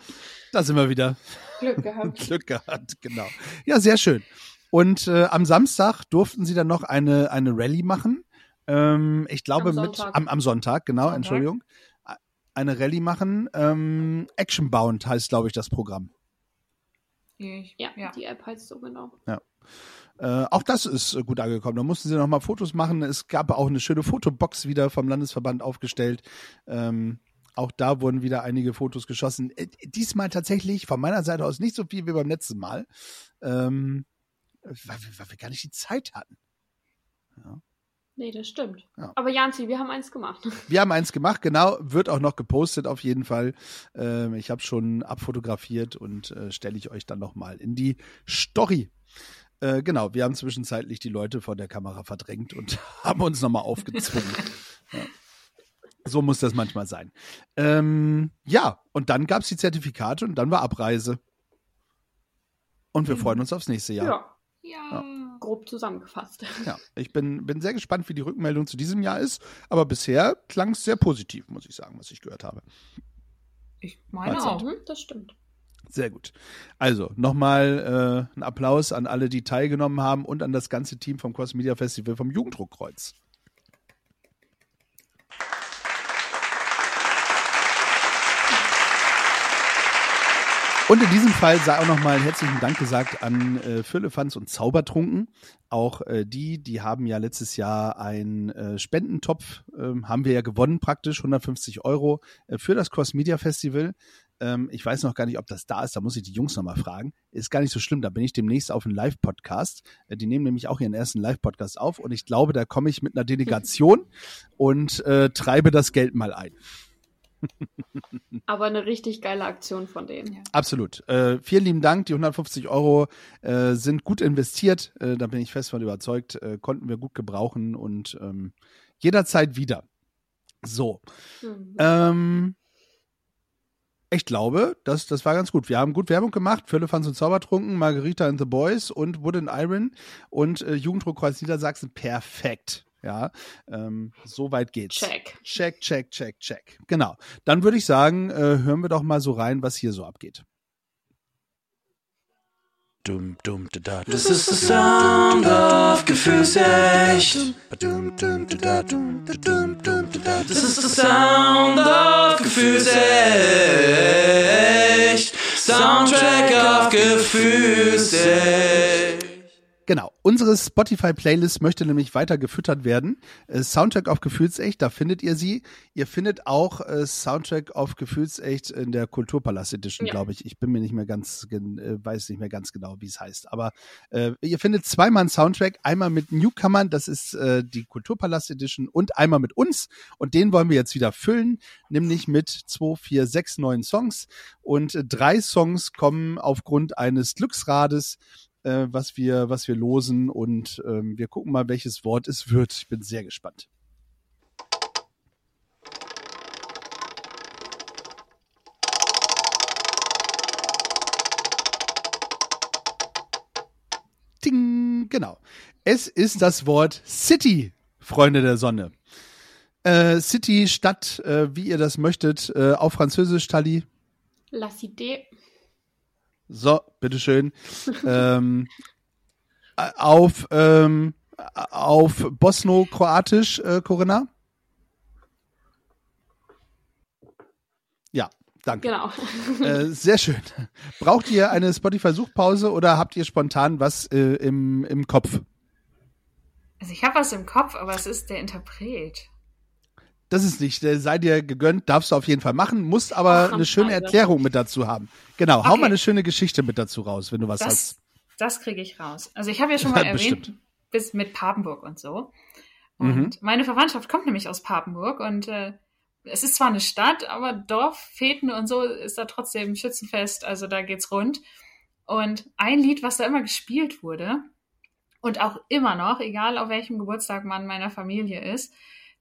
Da sind wir wieder. Glück gehabt. Glück gehabt, genau. Ja, sehr schön. Und äh, am Samstag durften sie dann noch eine, eine Rallye machen. Ähm, ich glaube Am mit Sonntag. am, am Sonntag, genau, Sonntag. Entschuldigung. Eine Rallye machen. Ähm, Actionbound heißt, glaube ich, das Programm. Ich, Ja, die App heißt so genau. Äh, auch das ist äh, gut angekommen. Da mussten sie noch mal Fotos machen. Es gab auch eine schöne Fotobox wieder vom Landesverband aufgestellt. Ähm, auch da wurden wieder einige Fotos geschossen. Äh, diesmal tatsächlich von meiner Seite aus nicht so viel wie beim letzten Mal, ähm, weil, wir, weil wir gar nicht die Zeit hatten. Nee, das stimmt. Ja. Aber Janzi, wir haben eins gemacht. Wir haben eins gemacht, genau, wird auch noch gepostet auf jeden Fall. Ähm, ich habe schon abfotografiert und äh, stelle ich euch dann noch mal in die Story. Äh, genau, wir haben zwischenzeitlich die Leute vor der Kamera verdrängt und haben uns noch mal aufgezwungen. ja. So muss das manchmal sein. Ähm, ja, und dann gab's die Zertifikate und dann war Abreise. Und wir Mhm. freuen uns aufs nächste Jahr. Ja, Ja. Grob zusammengefasst. Ja, ich bin, bin sehr gespannt, wie die Rückmeldung zu diesem Jahr ist. Aber bisher klang es sehr positiv, muss ich sagen, was ich gehört habe. Ich meine Also, auch. Mhm, das stimmt. Sehr gut. Also nochmal äh, ein Applaus an alle, die teilgenommen haben und an das ganze Team vom Cross Media Festival vom Jugenddruckkreuz. Und in diesem Fall sei auch nochmal herzlichen Dank gesagt an äh, Füllefanz und Zaubertrunken. Auch äh, die, die haben ja letztes Jahr einen äh, Spendentopf, ähm, haben wir ja gewonnen praktisch, 150 Euro äh, für das Cross Media Festival. Ähm, ich weiß noch gar nicht, ob das da ist, da muss ich die Jungs nochmal fragen. Ist gar nicht so schlimm, da bin ich demnächst auf einem Live-Podcast. Äh, die nehmen nämlich auch ihren ersten Live-Podcast auf und ich glaube, da komme ich mit einer Delegation und äh, treibe das Geld mal ein. Aber eine richtig geile Aktion von denen. Ja. Absolut. Äh, vielen lieben Dank. Die 150 Euro äh, sind gut investiert. Äh, da bin ich fest von überzeugt. Äh, konnten wir gut gebrauchen und ähm, jederzeit wieder. So. Mhm. Ähm, ich glaube, das, das war ganz gut. Wir haben gut Werbung gemacht. Firlefanz und Zaubertrunken, Margarita and the Boys und Wood and Iron und äh, Jugenddruckkreuz Niedersachsen. Perfekt. Ja, ähm, so weit geht's. Check. Check, check, check, check. Genau. Dann würde ich sagen, äh, hören wir doch mal so rein, was hier so abgeht. Dum, dum, da, da, Das ist der Sound of Gefühlsecht. Das ist der Sound of Gefühlsecht. Soundtrack of Gefühlsecht. Genau. Unsere Spotify-Playlist möchte nämlich weiter gefüttert werden. Äh, Soundtrack auf Gefühlsecht, da findet ihr sie. Ihr findet auch äh, Soundtrack auf Gefühlsecht in der Kulturpalast Edition, Ja. glaube ich. Ich bin mir nicht mehr ganz, äh, weiß nicht mehr ganz genau, wie es heißt. Aber äh, ihr findet zweimal einen Soundtrack. Einmal mit Newcomern, das ist äh, die Kulturpalast Edition, und einmal mit uns. Und den wollen wir jetzt wieder füllen, nämlich mit zwei, vier, sechs neuen Songs. Und drei Songs kommen aufgrund eines Glücksrades äh, was wir, was wir losen und ähm, wir gucken mal, welches Wort es wird. Ich bin sehr gespannt. Ding, genau. Es ist das Wort City, Freunde der Sonne. Äh, City, Stadt, äh, wie ihr das möchtet, äh, auf Französisch, Tali. La Cité. So, bitteschön. ähm, äh, auf, ähm, auf Bosno-Kroatisch, äh, Corinna? Ja, danke. Genau. Äh, sehr schön. Braucht ihr eine Spotify-Suchpause oder habt ihr spontan was äh, im, im Kopf? Also ich habe was im Kopf, aber es ist der Interpret. Das ist nicht, äh, sei dir gegönnt, darfst du auf jeden Fall machen, musst aber Ach, eine schöne. Erklärung mit dazu haben. Genau, hau Okay. mal eine schöne Geschichte mit dazu raus, wenn du was hast. Das, das kriege ich raus. Also ich habe ja schon mal Ja, erwähnt, bis mit Papenburg und so. Und meine Verwandtschaft kommt nämlich aus Papenburg und äh, es ist zwar eine Stadt, aber Dorf, Feten und so ist da trotzdem Schützenfest, also da geht's rund. Und ein Lied, was da immer gespielt wurde und auch immer noch, egal auf welchem Geburtstag man meiner Familie ist,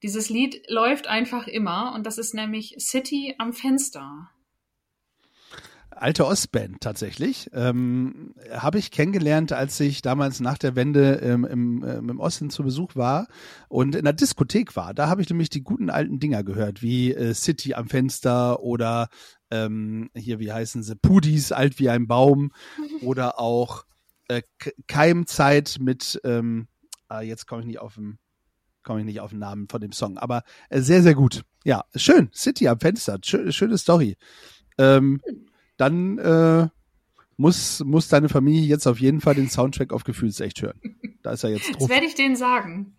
dieses Lied läuft einfach immer und das ist nämlich City am Fenster. Alte Ostband tatsächlich. Ähm, Habe ich kennengelernt, als ich damals nach der Wende ähm, im, ähm, im Osten zu Besuch war und in der Diskothek war. Da habe ich nämlich die guten alten Dinger gehört, wie äh, City am Fenster oder ähm, hier, wie heißen sie, Pudis, alt wie ein Baum oder auch äh, Keimzeit mit, ähm, ah, jetzt komme ich nicht auf den, komme ich nicht auf den Namen von dem Song, aber äh, sehr, sehr gut. Ja, schön. City am Fenster, schö schöne Story. Ähm, dann äh, muss, muss deine Familie jetzt auf jeden Fall den Soundtrack auf Gefühlsecht hören. Da ist er jetzt Das drauf. werde ich denen sagen.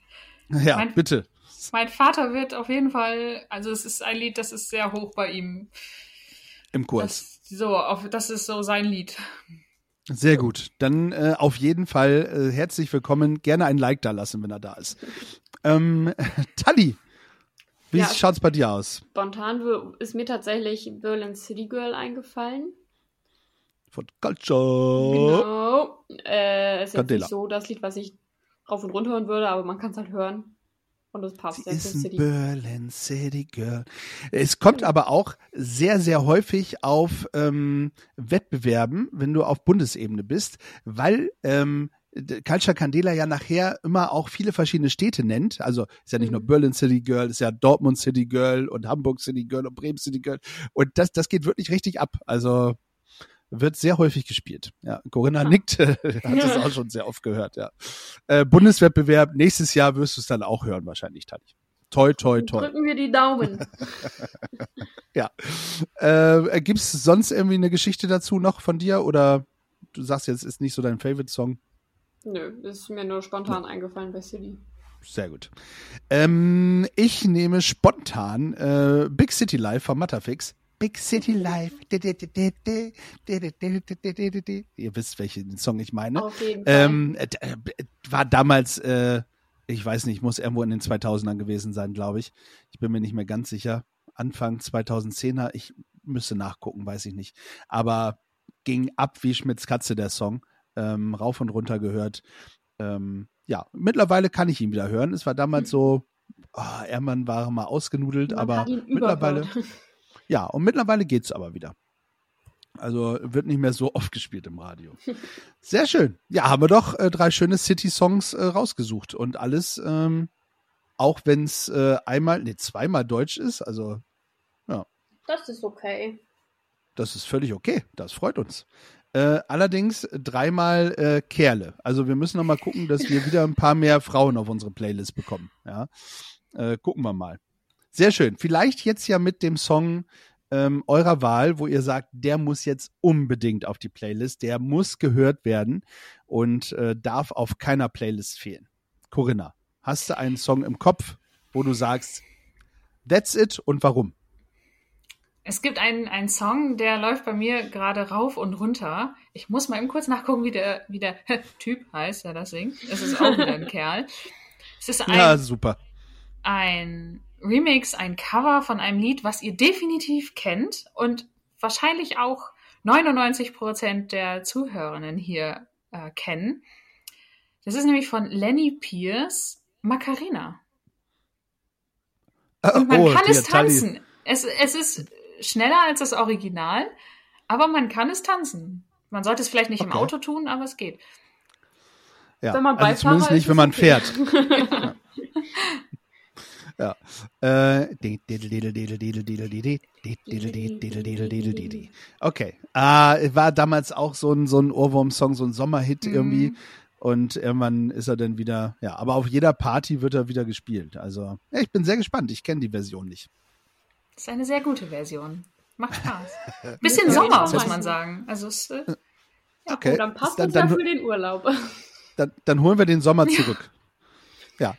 Ja, mein- bitte. Mein Vater wird auf jeden Fall, also es ist ein Lied, das ist sehr hoch bei ihm. Im Kurs. Das, so, auf, das ist so sein Lied. Sehr gut. Dann äh, auf jeden Fall äh, herzlich willkommen. Gerne ein Like da lassen, wenn er da ist. Ähm, Tali, wie Ja. schaut's bei dir aus? Spontan ist mir tatsächlich Berlin City Girl eingefallen. Von Culture. Genau. Äh, ist jetzt nicht so das Lied, was ich rauf und runter hören würde, aber man kann es halt hören. Und es passt Sie sehr ist ein City. Berlin City Girl. Es kommt aber auch sehr, sehr häufig auf ähm, Wettbewerben, wenn du auf Bundesebene bist, weil ähm, Culture Candela ja nachher immer auch viele verschiedene Städte nennt. Also ist ja nicht Mhm. nur Berlin City Girl, ist ja Dortmund City Girl und Hamburg City Girl und Bremen City Girl. Und das, das geht wirklich richtig ab. Also wird sehr häufig gespielt. Ja, Corinna Ah. nickt, hat das auch schon sehr oft gehört, ja. Äh, Bundeswettbewerb, nächstes Jahr wirst du es dann auch hören, wahrscheinlich, Tali. Toi, toi, toi. Drücken wir die Daumen. Ja. Äh, Gibt es sonst irgendwie eine Geschichte dazu noch von dir? Oder du sagst jetzt, ist nicht so dein Favorite-Song? Nö, ist mir nur spontan eingefallen bei City. Sehr gut. Ähm, ich nehme spontan äh, Big City Life von Matterfix. Big City Life. Ihr wisst, welchen Song ich ne? Auf jeden Fall. Ähm, äh, äh, war damals, äh, ich weiß nicht, muss irgendwo in den 2000ern gewesen sein, glaube ich. Ich bin mir nicht mehr ganz sicher. Anfang 2010er. Ich müsste nachgucken, weiß ich nicht. Aber ging ab wie Schmitz Katze der Song. Ähm, rauf und runter gehört. Ähm, ja, mittlerweile kann ich ihn wieder hören. Es war damals so, oh, Ermann war mal ausgenudelt, Man aber mittlerweile. Ja, und mittlerweile geht's aber wieder. Also wird nicht mehr so oft gespielt im Radio. Sehr schön. Ja, haben wir doch äh, drei schöne City-Songs äh, rausgesucht und alles, ähm, auch wenn es äh, einmal, nee, zweimal deutsch ist, also Das ist okay. das ist völlig okay. Das freut uns. Äh, allerdings dreimal äh, Kerle. Also wir müssen noch mal gucken, dass wir wieder ein paar mehr Frauen auf unsere Playlist bekommen. Ja, äh, gucken wir mal. Sehr schön. Vielleicht jetzt ja mit dem Song ähm, eurer Wahl, wo ihr sagt, der muss jetzt unbedingt auf die Playlist, der muss gehört werden und äh, darf auf keiner Playlist fehlen. Corinna, hast du einen Song im Kopf, wo du sagst, that's it und warum? Es gibt einen, einen Song, der läuft bei mir gerade rauf und runter. Ich muss mal eben kurz nachgucken, wie der, wie der Typ heißt, der das singt. Es ist auch wieder ein Kerl. Es ist ein, Ja, super. ein Remix, ein Cover von einem Lied, was ihr definitiv kennt und wahrscheinlich auch 99% der Zuhörerinnen hier äh, kennen. Das ist nämlich von Lenny Pierce, Macarena. Und man Oh, kann es tanzen. Es, es ist schneller als das Original, aber man kann es tanzen. Man sollte es vielleicht nicht im Okay. Auto tun, aber es geht. Ja, Wenn man also Beifahrer zumindest nicht, wenn man fährt. Ja. Äh, Okay. Ah, war damals auch so ein, so ein Ohrwurm-Song, so ein Sommerhit Mhm. irgendwie. Und irgendwann ist er dann wieder, ja, aber auf jeder Party wird er wieder gespielt. Also, ja, ich bin sehr gespannt. Ich kenne die Version nicht. Das ist eine sehr gute Version. Macht Spaß. Bisschen Ja, Sommer, muss man sagen. Also es, äh, Okay. Oh, dann passt dann, das ja dann, für den Urlaub. dann, dann holen wir den Sommer zurück. Ja,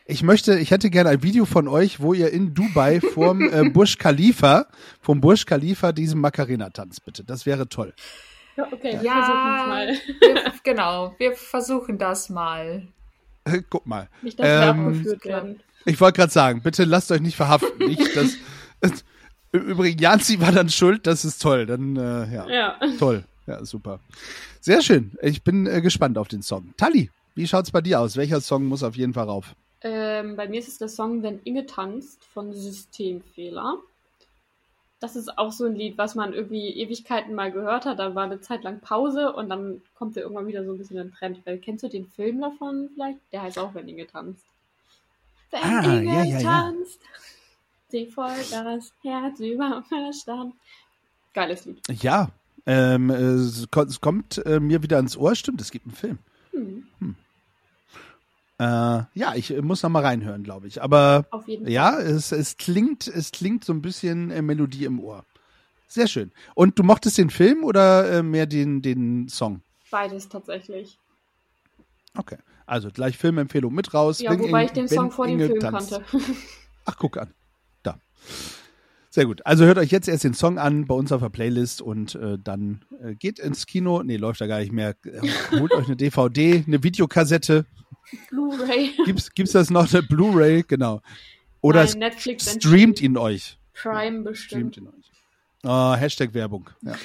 ich möchte, ich hätte gerne ein Video von euch, wo ihr in Dubai vorm äh, Burj Khalifa, vom Burj Khalifa diesen Macarena tanzt, bitte. Das wäre toll. Ja, okay, Ja. versuchen mal. wir, genau, wir versuchen das mal. Guck mal. Nicht, dass wir Ähm, abgeführt werden. Ich wollte gerade sagen, bitte lasst euch nicht verhaften. Nicht, dass, übrigens, Janzi war dann schuld, das ist toll. Dann, äh, ja, Ja. toll. Ja, super. Sehr schön. Ich bin äh, gespannt auf den Song. Tali, wie schaut's bei dir aus? Welcher Song muss auf jeden Fall rauf? Ähm, bei mir ist es der Song Wenn Inge tanzt von Systemfehler. Das ist auch so ein Lied, was man irgendwie Ewigkeiten mal gehört hat. Dann war eine Zeit lang Pause und dann kommt er irgendwann wieder so ein bisschen in den Trend. Weil, kennst du den Film davon vielleicht? Der heißt auch Wenn Inge tanzt. Wenn Ah, Inge ja, ja, ja. tanzt, sie folgt das Herz über Verstand. Geiles Lied. Ja, ähm, äh, es ko- es kommt äh, mir wieder ins Ohr. Stimmt, es gibt einen Film. Hm. Äh, ja, ich äh, muss noch mal reinhören, glaube ich. Aber Auf jeden Fall. ja, es, es klingt, es klingt so ein bisschen äh, Melodie im Ohr. Sehr schön. Und du mochtest den Film oder äh, mehr den, den Song? Beides tatsächlich. Okay. Also gleich Filmempfehlung mit raus. Ja, wobei Inge- ich den Song vor dem Film tanzt. kannte. Ach, guck an. Da. Sehr gut. Also hört euch jetzt erst den Song an bei uns auf der Playlist und äh, dann äh, geht ins Kino. Nee, läuft da gar nicht mehr. Äh, Holt euch eine DVD, eine Videokassette. Blu-ray. Gibt's, gibt's das noch? Eine Blu-ray? Genau. Oder Nein, Netflix streamt ihn euch. Prime Streamt bestimmt. ihn euch. Oh, Hashtag Werbung. Ja.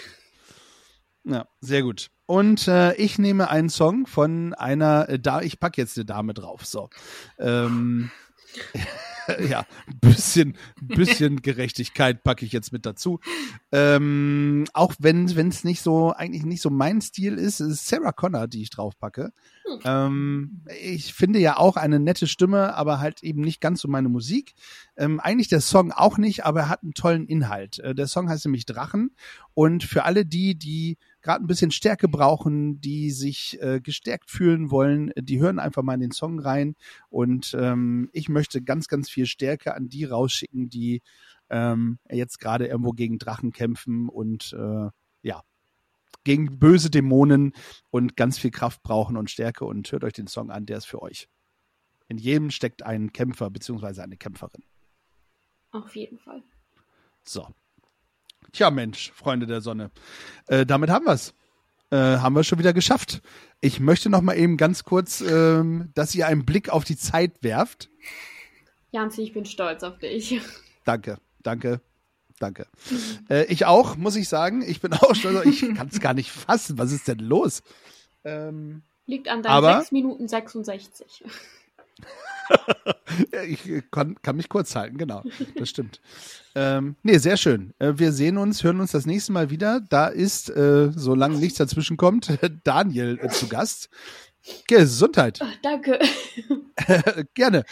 ja, sehr gut. Und äh, ich nehme einen Song von einer, äh, da ich pack jetzt eine Dame drauf. So. Ähm, ja, bisschen, bisschen Gerechtigkeit packe ich jetzt mit dazu. Ähm, auch wenn es nicht so, eigentlich nicht so mein Stil ist, ist Sarah Connor, die ich drauf packe. Ähm, ich finde ja auch eine nette Stimme, aber halt eben nicht ganz so meine Musik. Ähm, eigentlich der Song auch nicht, aber er hat einen tollen Inhalt. Äh, der Song heißt nämlich Drachen. Und für alle die, die gerade ein bisschen Stärke brauchen, die sich äh, gestärkt fühlen wollen, die hören einfach mal in den Song rein. Und ähm, ich möchte ganz, ganz viel Stärke an die rausschicken, die ähm, jetzt gerade irgendwo gegen Drachen kämpfen und äh, ja, gegen böse Dämonen und ganz viel Kraft brauchen und Stärke. Und hört euch den Song an, der ist für euch. In jedem steckt ein Kämpfer beziehungsweise eine Kämpferin. Auf jeden Fall. So. Tja, Mensch, Freunde der Sonne. Äh, damit haben wir's. Äh, haben wir schon wieder geschafft. Ich möchte noch mal eben ganz kurz, ähm, dass ihr einen Blick auf die Zeit werft. Janzi, ich bin stolz auf dich. Danke, danke. danke. Äh, ich auch, muss ich sagen. Ich bin auch stolz. Ich kann es gar nicht fassen. Was ist denn los? Ähm, Liegt an deinen Aber- 6 Minuten 66. ich kann, kann mich kurz halten, genau. Das stimmt. ähm, nee, sehr schön. Äh, wir sehen uns, hören uns das nächste Mal wieder. Da ist, äh, solange nichts dazwischen kommt, Daniel äh, zu Gast. Gesundheit. Ach, danke. Gerne.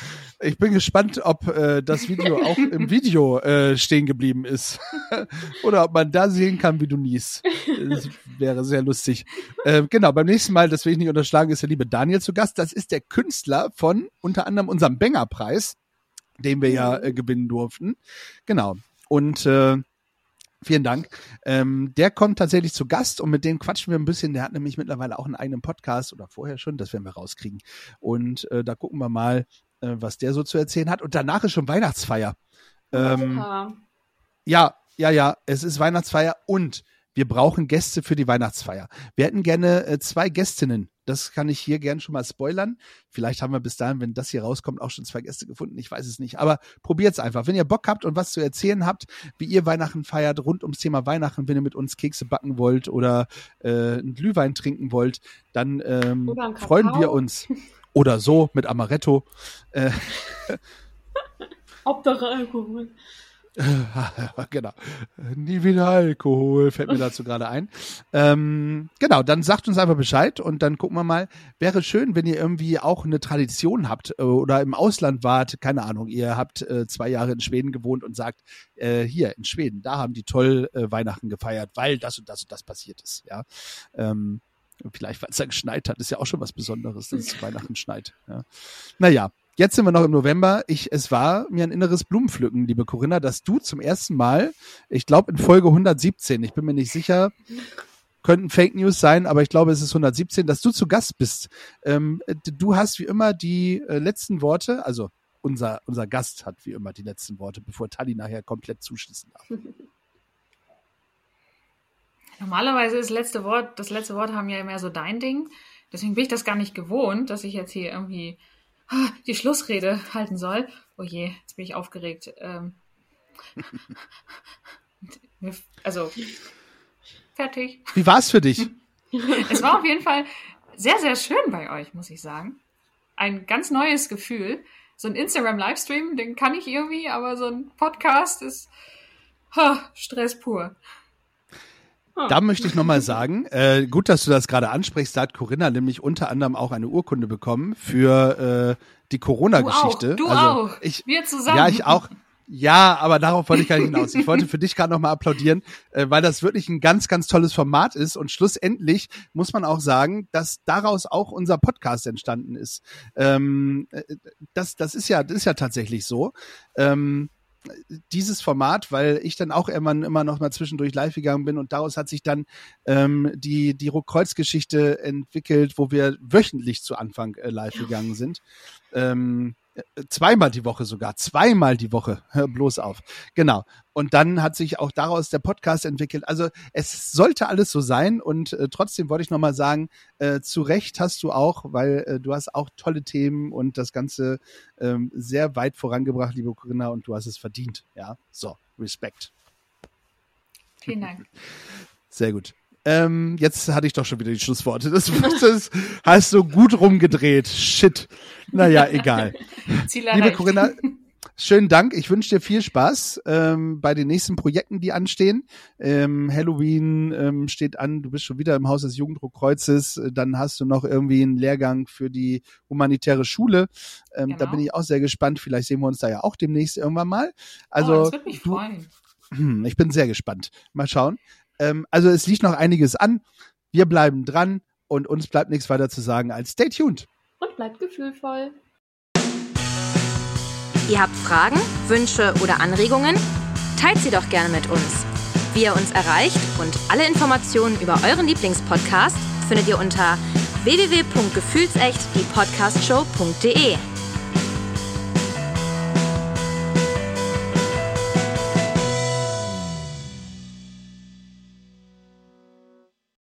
Ich bin gespannt, ob äh, das Video auch im Video äh, stehen geblieben ist. Oder ob man da sehen kann, wie du niest. Das wäre sehr lustig. Äh, genau, beim nächsten Mal, das will ich nicht unterschlagen, ist der liebe Daniel zu Gast. Das ist der Künstler von unter anderem unserem Benger-Preis, den wir ja äh, gewinnen durften. Genau. Und äh, Vielen Dank. Ähm, der kommt tatsächlich zu Gast und mit dem quatschen wir ein bisschen. Der hat nämlich mittlerweile auch einen eigenen Podcast oder vorher schon, das werden wir rauskriegen. Und äh, da gucken wir mal, äh, was der so zu erzählen hat. Und danach ist schon Weihnachtsfeier. Ähm, ja, ja, ja, es ist Weihnachtsfeier und wir brauchen Gäste für die Weihnachtsfeier. Wir hätten gerne äh, zwei Gästinnen. Das kann ich hier gern schon mal spoilern. Vielleicht haben wir bis dahin, wenn das hier rauskommt, auch schon zwei Gäste gefunden. Ich weiß es nicht. Aber probiert's einfach. Wenn ihr Bock habt und was zu erzählen habt, wie ihr Weihnachten feiert, rund ums Thema Weihnachten, wenn ihr mit uns Kekse backen wollt oder äh, einen Glühwein trinken wollt, dann ähm, freuen wir uns. Oder so mit Amaretto. Äh, Hauptsache Alkohol. genau. Nie wieder Alkohol, fällt mir dazu gerade ein. Ähm, genau, dann sagt uns einfach Bescheid und dann gucken wir mal. Wäre schön, wenn ihr irgendwie auch eine Tradition habt äh, oder im Ausland wart, keine Ahnung, ihr habt äh, zwei Jahre in Schweden gewohnt und sagt, äh, hier in Schweden, da haben die toll äh, Weihnachten gefeiert, weil das und das und das passiert ist. Ja. Ähm, vielleicht, weil es da geschneit hat, ist ja auch schon was Besonderes, dass es zu Weihnachten schneit. Ja. Naja, Jetzt sind wir noch im November. Ich, es war mir ein inneres Blumenpflücken, liebe Corinna, dass du zum ersten Mal, ich glaube in Folge 117, ich bin mir nicht sicher, könnten Fake News sein, aber ich glaube, es ist 117, dass du zu Gast bist. Ähm, du hast wie immer die äh, letzten Worte, also unser, unser Gast hat wie immer die letzten Worte, bevor Tali nachher komplett zuschließen darf. Normalerweise ist das letzte Wort, das letzte Wort haben ja mehr so dein Ding. Deswegen bin ich das gar nicht gewohnt, dass ich jetzt hier irgendwie die Schlussrede halten soll. Oh je, jetzt bin ich aufgeregt. Ähm, also, fertig. Wie war's für dich? Es war auf jeden Fall sehr, sehr schön bei euch, muss ich sagen. Ein ganz neues Gefühl. So ein Instagram-Livestream, den kann ich irgendwie, aber so ein Podcast ist ha, Stress pur. Da möchte ich nochmal sagen, äh, gut, dass du das gerade ansprichst, da hat Corinna nämlich unter anderem auch eine Urkunde bekommen für äh, die Corona-Geschichte. Du auch, du also auch. Ich, Wir zusammen. Ja, ich auch. Ja, aber darauf wollte ich gar nicht hinaus. Ich wollte für dich gerade nochmal applaudieren, äh, weil das wirklich ein ganz, ganz tolles Format ist. Und schlussendlich muss man auch sagen, dass daraus auch unser Podcast entstanden ist. Ähm, äh, das, das ist ja, das ist ja tatsächlich so. Ähm, dieses Format, weil ich dann auch immer, immer noch mal zwischendurch live gegangen bin und daraus hat sich dann ähm, die, die Ruck-Kreuz-Geschichte entwickelt, wo wir wöchentlich zu Anfang äh, live gegangen sind. Ähm, äh, zweimal die Woche sogar, zweimal die Woche, hör bloß auf. Genau. Und dann hat sich auch daraus der Podcast entwickelt. Also es sollte alles so sein und äh, trotzdem wollte ich nochmal sagen, äh, zu Recht hast du auch, weil äh, du hast auch tolle Themen und das Ganze ähm, sehr weit vorangebracht, liebe Corinna, und du hast es verdient. Ja, so, Respekt. Vielen Dank. Sehr gut. Ähm, jetzt hatte ich doch schon wieder die Schlussworte. Das, das hast du gut rumgedreht. Shit. Naja, egal. Liebe. Corinna, schönen Dank. Ich wünsche dir viel Spaß ähm, bei den nächsten Projekten, die anstehen. Ähm, Halloween ähm, steht an. Du bist schon wieder im Haus des Jugenddruckkreuzes. Äh, Dann hast du noch irgendwie einen Lehrgang für die humanitäre Schule. Ähm, Da Genau. bin ich auch sehr gespannt. Vielleicht sehen wir uns da ja auch demnächst irgendwann mal. oh, Also das würde mich freuen. Ich bin sehr gespannt. Mal schauen. Ähm, also es liegt noch einiges an. Wir bleiben dran und uns bleibt nichts weiter zu sagen als stay tuned. Und bleibt gefühlvoll. Ihr habt Fragen, Wünsche oder Anregungen? Teilt sie doch gerne mit uns. Wie ihr uns erreicht und alle Informationen über euren Lieblingspodcast findet ihr unter www.gefühlsecht die Podcastshow.de.